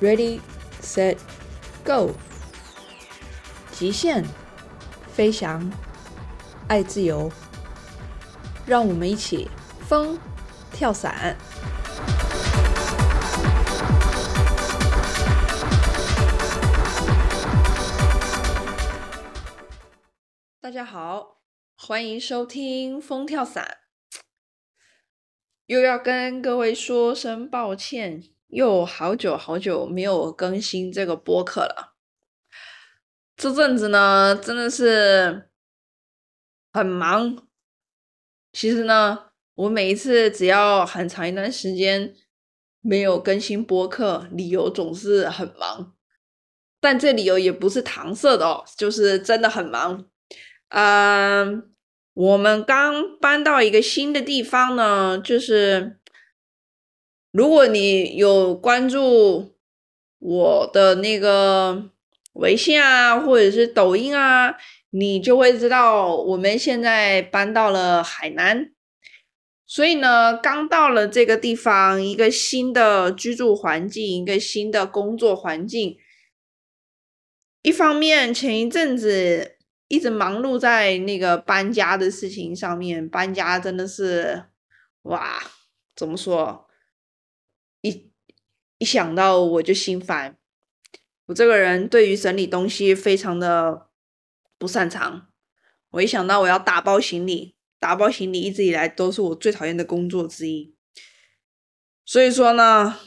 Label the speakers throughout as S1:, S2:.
S1: ，Ready, Set, Go！极限飞翔，爱自由，让我们一起风跳伞。大家好，欢迎收听《风跳伞》。又要跟各位说声抱歉，又好久好久没有更新这个播客了。这阵子呢，真的是很忙。其实呢，我每一次只要很长一段时间没有更新播客，理由总是很忙。但这理由也不是搪塞的哦，就是真的很忙。嗯。我们刚搬到一个新的地方呢，就是如果你有关注我的那个微信啊，或者是抖音啊，你就会知道我们现在搬到了海南。所以呢，刚到了这个地方，一个新的居住环境，一个新的工作环境。一方面，前一阵子。一直忙碌在那个搬家的事情上面，搬家真的是，哇，怎么说？一想到我就心烦。我这个人对于整理东西非常的不擅长。我一想到我要打包行李，打包行李一直以来都是我最讨厌的工作之一。所以说呢，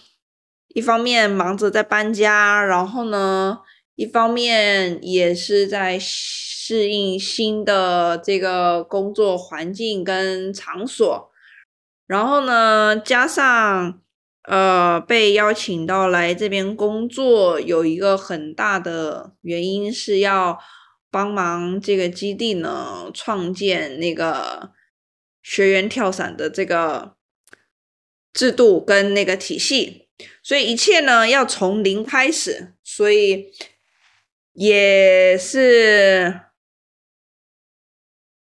S1: 一方面忙着在搬家，然后呢，一方面也是在。适应新的这个工作环境跟场所，然后呢，加上呃被邀请到来这边工作，有一个很大的原因是要帮忙这个基地呢创建那个学员跳伞的这个制度跟那个体系，所以一切呢要从零开始，所以也是。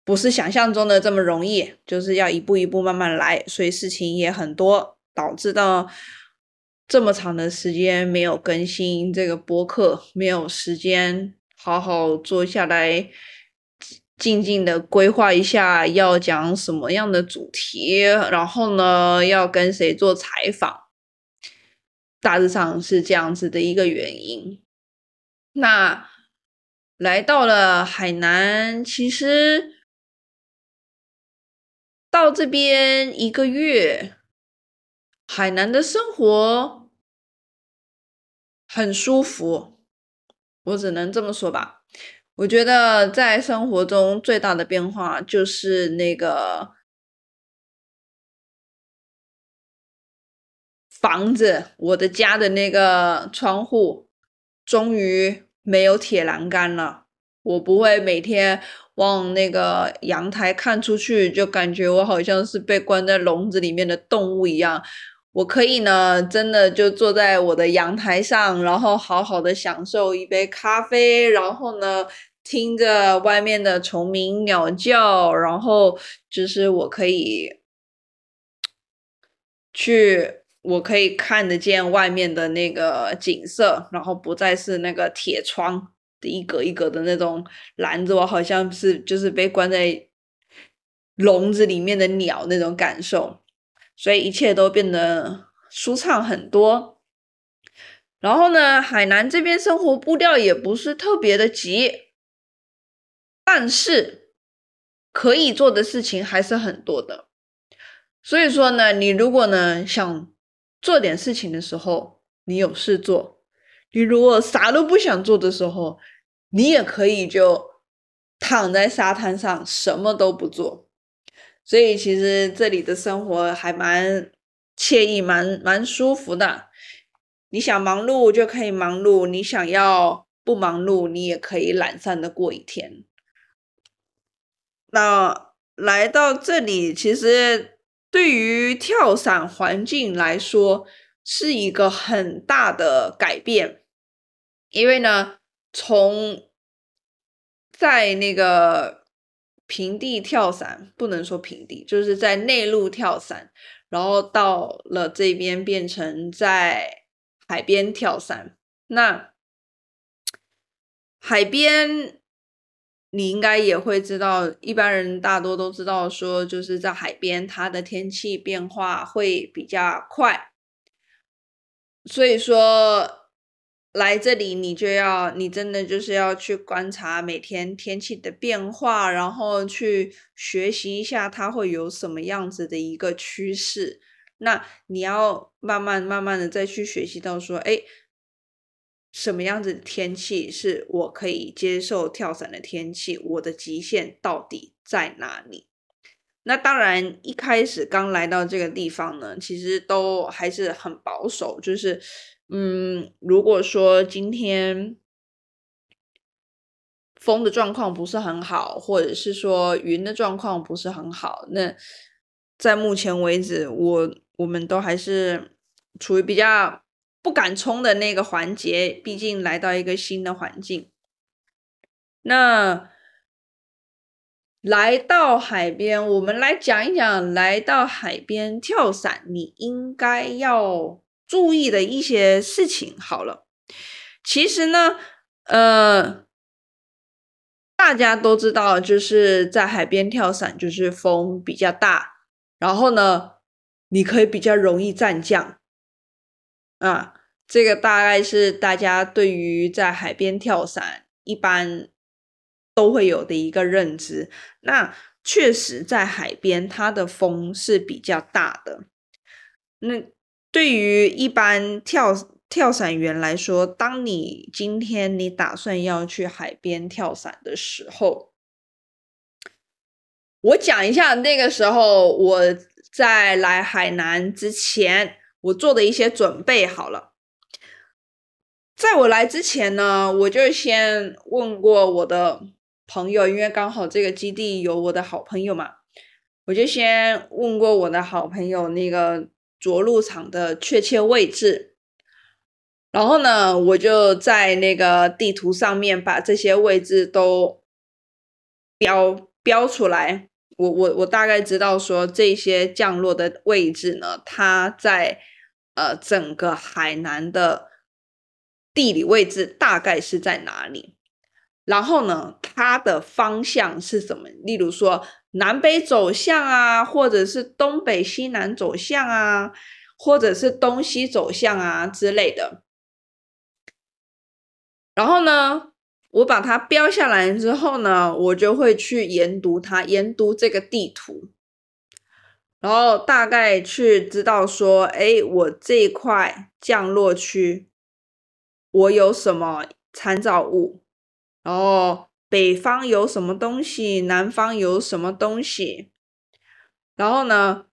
S1: 不是想象中的这么容易，就是要一步一步慢慢来，所以事情也很多，导致到这么长的时间没有更新这个播客，没有时间好好坐下来静静的规划一下要讲什么样的主题，然后呢要跟谁做采访，大致上是这样子的一个原因。那来到了海南，其实。到这边一个月，海南的生活很舒服，我只能这么说吧。我觉得在生活中最大的变化就是那个房子，我的家的那个窗户终于没有铁栏杆了，我不会每天。往那个阳台看出去，就感觉我好像是被关在笼子里面的动物一样。我可以呢，真的就坐在我的阳台上，然后好好的享受一杯咖啡，然后呢，听着外面的虫鸣鸟叫，然后就是我可以去，我可以看得见外面的那个景色，然后不再是那个铁窗。的一格一格的那种篮子，我好像是就是被关在笼子里面的鸟那种感受，所以一切都变得舒畅很多。然后呢，海南这边生活步调也不是特别的急，但是可以做的事情还是很多的。所以说呢，你如果呢想做点事情的时候，你有事做。你如果啥都不想做的时候，你也可以就躺在沙滩上什么都不做。所以其实这里的生活还蛮惬意、蛮蛮舒服的。你想忙碌就可以忙碌，你想要不忙碌，你也可以懒散的过一天。那来到这里，其实对于跳伞环境来说。是一个很大的改变，因为呢，从在那个平地跳伞，不能说平地，就是在内陆跳伞，然后到了这边变成在海边跳伞。那海边，你应该也会知道，一般人大多都知道，说就是在海边，它的天气变化会比较快。所以说，来这里你就要，你真的就是要去观察每天天气的变化，然后去学习一下它会有什么样子的一个趋势。那你要慢慢慢慢的再去学习到说，哎。什么样子的天气是我可以接受跳伞的天气？我的极限到底在哪里？那当然，一开始刚来到这个地方呢，其实都还是很保守。就是，嗯，如果说今天风的状况不是很好，或者是说云的状况不是很好，那在目前为止，我我们都还是处于比较。不敢冲的那个环节，毕竟来到一个新的环境。那来到海边，我们来讲一讲来到海边跳伞，你应该要注意的一些事情。好了，其实呢，呃，大家都知道，就是在海边跳伞，就是风比较大，然后呢，你可以比较容易战降啊。这个大概是大家对于在海边跳伞一般都会有的一个认知。那确实，在海边它的风是比较大的。那对于一般跳跳伞员来说，当你今天你打算要去海边跳伞的时候，我讲一下那个时候我在来海南之前我做的一些准备好了。在我来之前呢，我就先问过我的朋友，因为刚好这个基地有我的好朋友嘛，我就先问过我的好朋友那个着陆场的确切位置，然后呢，我就在那个地图上面把这些位置都标标出来，我我我大概知道说这些降落的位置呢，它在呃整个海南的。地理位置大概是在哪里？然后呢，它的方向是什么？例如说南北走向啊，或者是东北西南走向啊，或者是东西走向啊之类的。然后呢，我把它标下来之后呢，我就会去研读它，研读这个地图，然后大概去知道说，哎，我这一块降落区。我有什么参照物？然后北方有什么东西？南方有什么东西？然后呢，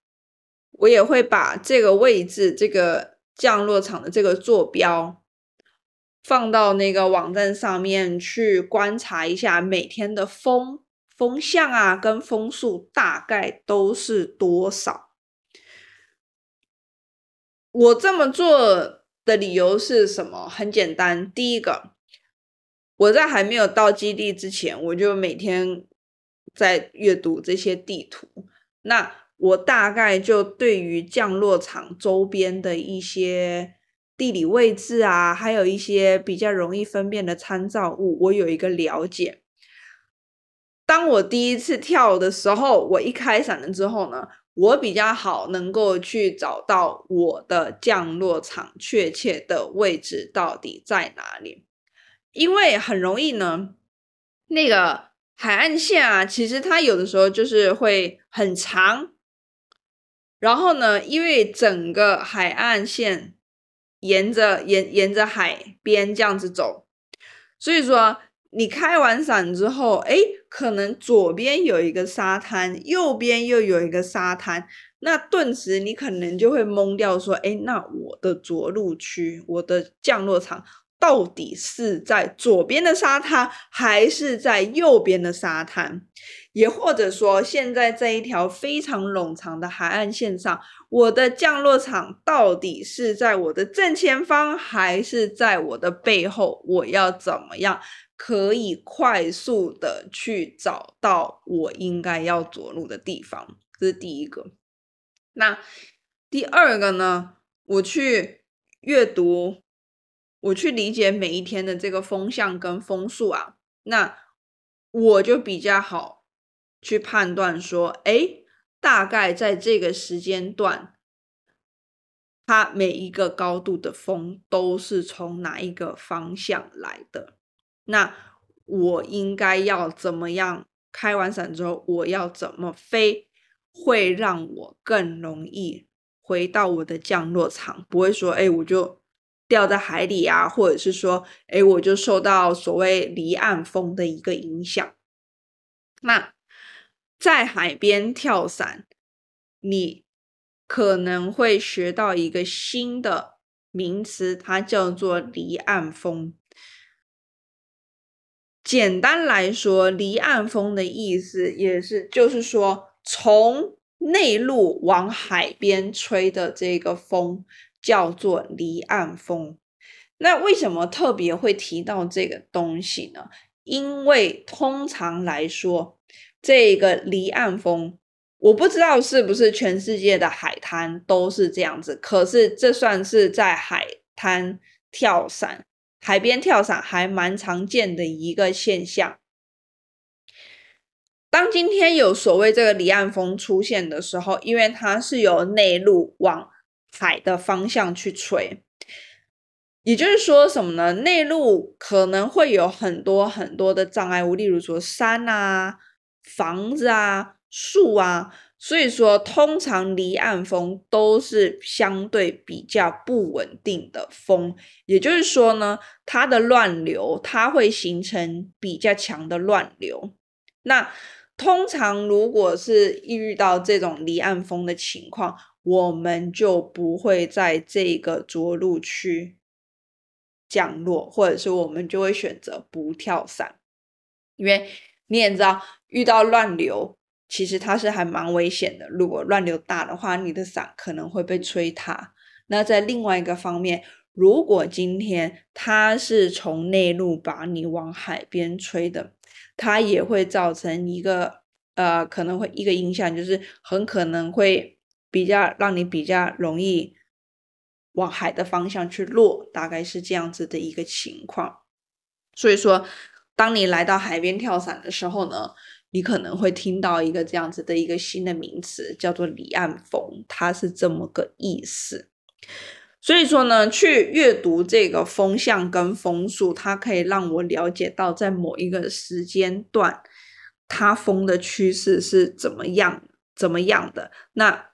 S1: 我也会把这个位置、这个降落场的这个坐标放到那个网站上面去观察一下每天的风风向啊，跟风速大概都是多少。我这么做。的理由是什么？很简单，第一个，我在还没有到基地之前，我就每天在阅读这些地图。那我大概就对于降落场周边的一些地理位置啊，还有一些比较容易分辨的参照物，我有一个了解。当我第一次跳的时候，我一开伞了之后呢？我比较好能够去找到我的降落场确切的位置到底在哪里，因为很容易呢，那个海岸线啊，其实它有的时候就是会很长，然后呢，因为整个海岸线沿着沿沿着海边这样子走，所以说。你开完伞之后，哎，可能左边有一个沙滩，右边又有一个沙滩，那顿时你可能就会懵掉，说，哎，那我的着陆区，我的降落场到底是在左边的沙滩，还是在右边的沙滩？也或者说，现在这一条非常冗长的海岸线上，我的降落场到底是在我的正前方，还是在我的背后？我要怎么样？可以快速的去找到我应该要着陆的地方，这是第一个。那第二个呢？我去阅读我去理解每一天的这个风向跟风速啊，那我就比较好去判断说，哎，大概在这个时间段，它每一个高度的风都是从哪一个方向来的，那我应该要怎么样？开完伞之后，我要怎么飞，会让我更容易回到我的降落场，不会说，哎，我就掉在海里啊，或者是说，哎，我就受到所谓离岸风的一个影响。那在海边跳伞，你可能会学到一个新的名词，它叫做离岸风。简单来说，离岸风的意思也是，就是说从内陆往海边吹的这个风叫做离岸风。那为什么特别会提到这个东西呢？因为通常来说，这个离岸风，我不知道是不是全世界的海滩都是这样子，可是这算是在海滩跳伞。海边跳伞还蛮常见的一个现象。当今天有所谓这个离岸风出现的时候，因为它是由内陆往海的方向去吹，也就是说什么呢？内陆可能会有很多很多的障碍物，例如说山啊、房子啊、树啊。所以说，通常离岸风都是相对比较不稳定的风，也就是说呢，它的乱流它会形成比较强的乱流。那通常如果是遇到这种离岸风的情况，我们就不会在这个着陆区降落，或者是我们就会选择不跳伞，因为你也知道，遇到乱流。其实它是还蛮危险的，如果乱流大的话，你的伞可能会被吹塌。那在另外一个方面，如果今天它是从内陆把你往海边吹的，它也会造成一个呃，可能会一个影响，就是很可能会比较让你比较容易往海的方向去落，大概是这样子的一个情况。所以说，当你来到海边跳伞的时候呢？你可能会听到一个这样子的一个新的名词，叫做离岸风，它是这么个意思。所以说呢，去阅读这个风向跟风速，它可以让我了解到在某一个时间段，它风的趋势是怎么样怎么样的。那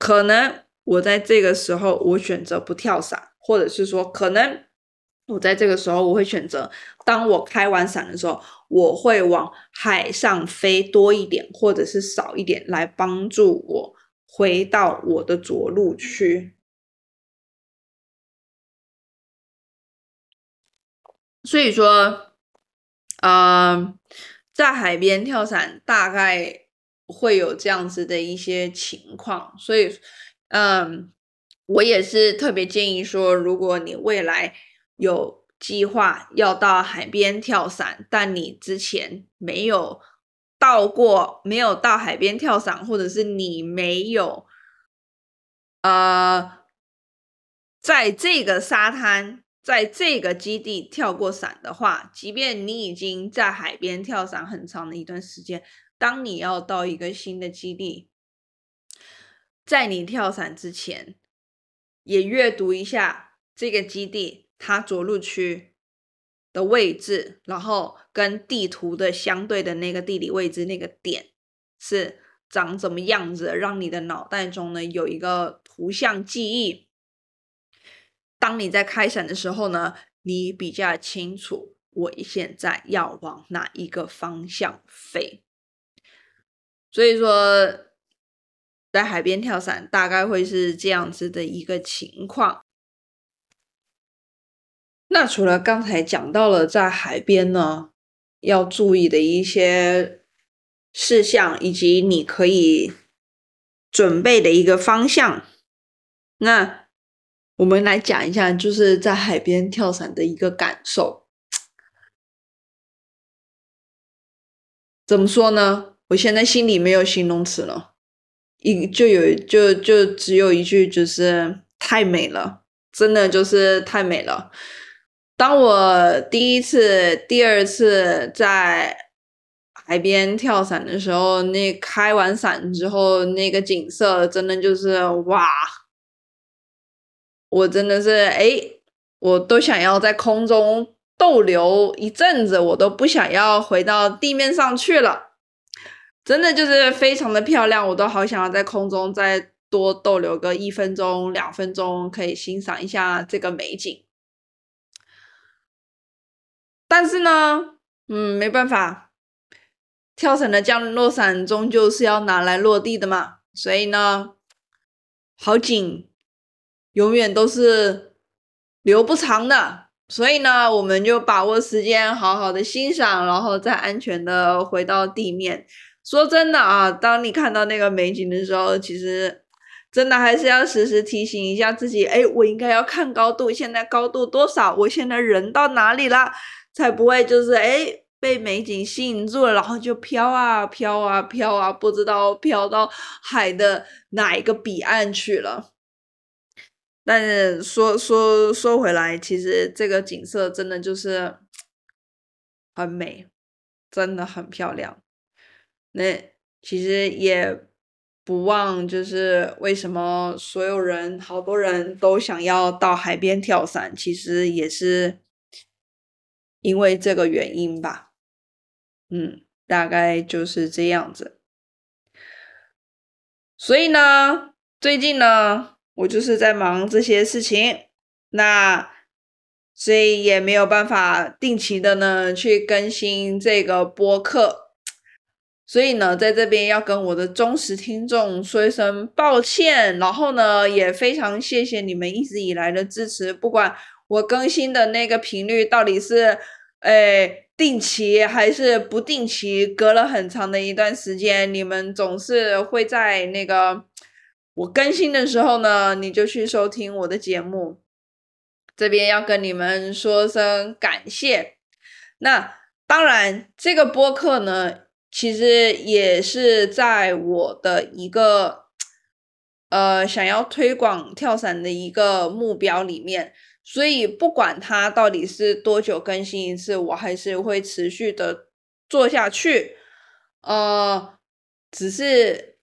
S1: 可能我在这个时候我选择不跳伞，或者是说可能。我在这个时候，我会选择，当我开完伞的时候，我会往海上飞多一点，或者是少一点，来帮助我回到我的着陆区。所以说，呃，在海边跳伞大概会有这样子的一些情况，所以，嗯，我也是特别建议说，如果你未来。有计划要到海边跳伞，但你之前没有到过，没有到海边跳伞，或者是你没有呃，在这个沙滩，在这个基地跳过伞的话，即便你已经在海边跳伞很长的一段时间，当你要到一个新的基地，在你跳伞之前，也阅读一下这个基地。它着陆区的位置，然后跟地图的相对的那个地理位置那个点是长怎么样子，让你的脑袋中呢有一个图像记忆。当你在开伞的时候呢，你比较清楚我现在要往哪一个方向飞。所以说，在海边跳伞大概会是这样子的一个情况。那除了刚才讲到了在海边呢要注意的一些事项，以及你可以准备的一个方向，那我们来讲一下，就是在海边跳伞的一个感受。怎么说呢？我现在心里没有形容词了，一就有就就只有一句，就是太美了。真的就是太美了。当我第一次、第二次在海边跳伞的时候，那开完伞之后，那个景色真的就是哇！我真的是哎，我都想要在空中逗留一阵子，我都不想要回到地面上去了。真的就是非常的漂亮，我都好想要在空中再多逗留个一分钟、两分钟，可以欣赏一下这个美景。但是呢，嗯，没办法，跳伞的降落伞终究是要拿来落地的嘛，所以呢，好景永远都是留不长的，所以呢，我们就把握时间，好好的欣赏，然后再安全的回到地面。说真的啊，当你看到那个美景的时候，其实真的还是要时时提醒一下自己，哎，我应该要看高度，现在高度多少？我现在人到哪里了？才不会就是哎被美景吸引住了，然后就飘啊飘啊飘啊，不知道飘到海的哪一个彼岸去了。但是说说说回来，其实这个景色真的就是很美，真的很漂亮。那其实也不忘，就是为什么所有人好多人都想要到海边跳伞，其实也是。因为这个原因吧，嗯，大概就是这样子。所以呢，最近呢，我就是在忙这些事情，那所以也没有办法定期的呢去更新这个播客。所以呢，在这边要跟我的忠实听众说一声抱歉，然后呢，也非常谢谢你们一直以来的支持，不管。我更新的那个频率到底是，诶，定期还是不定期？隔了很长的一段时间，你们总是会在那个我更新的时候呢，你就去收听我的节目。这边要跟你们说声感谢。那当然，这个播客呢，其实也是在我的一个，呃，想要推广跳伞的一个目标里面。所以不管它到底是多久更新一次，我还是会持续的做下去。呃，只是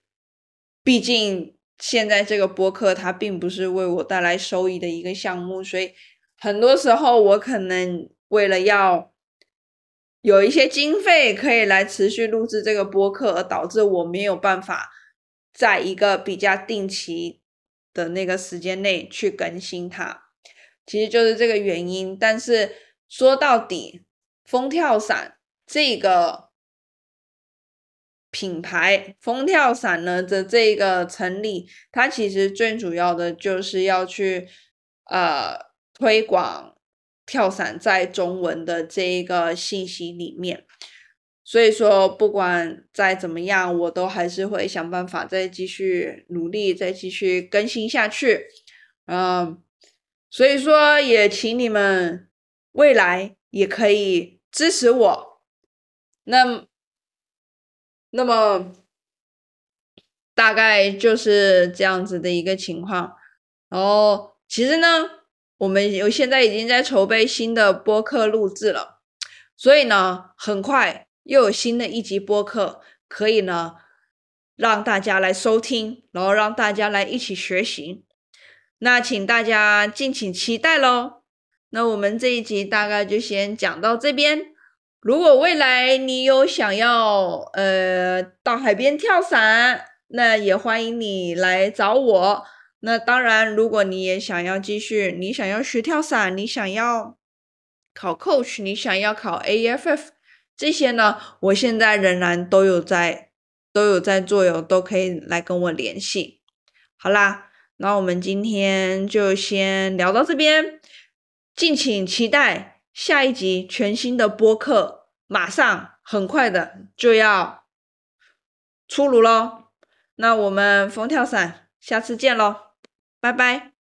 S1: 毕竟现在这个播客它并不是为我带来收益的一个项目，所以很多时候我可能为了要有一些经费可以来持续录制这个播客，而导致我没有办法在一个比较定期的那个时间内去更新它。其实就是这个原因，但是说到底，风跳伞这个品牌，风跳伞呢的这个成立，它其实最主要的就是要去呃推广跳伞在中文的这一个信息里面。所以说，不管再怎么样，我都还是会想办法再继续努力，再继续更新下去，嗯。所以说，也请你们未来也可以支持我。那那么大概就是这样子的一个情况。然后，其实呢，我们有现在已经在筹备新的播客录制了，所以呢，很快又有新的一集播客可以呢让大家来收听，然后让大家来一起学习。那请大家敬请期待喽。那我们这一集大概就先讲到这边。如果未来你有想要呃到海边跳伞，那也欢迎你来找我。那当然，如果你也想要继续，你想要学跳伞，你想要考 coach，你想要考 AFF 这些呢，我现在仍然都有在都有在做哟，都可以来跟我联系。好啦。那我们今天就先聊到这边，敬请期待下一集全新的播客，马上很快的就要出炉喽。那我们风跳伞，下次见喽，拜拜。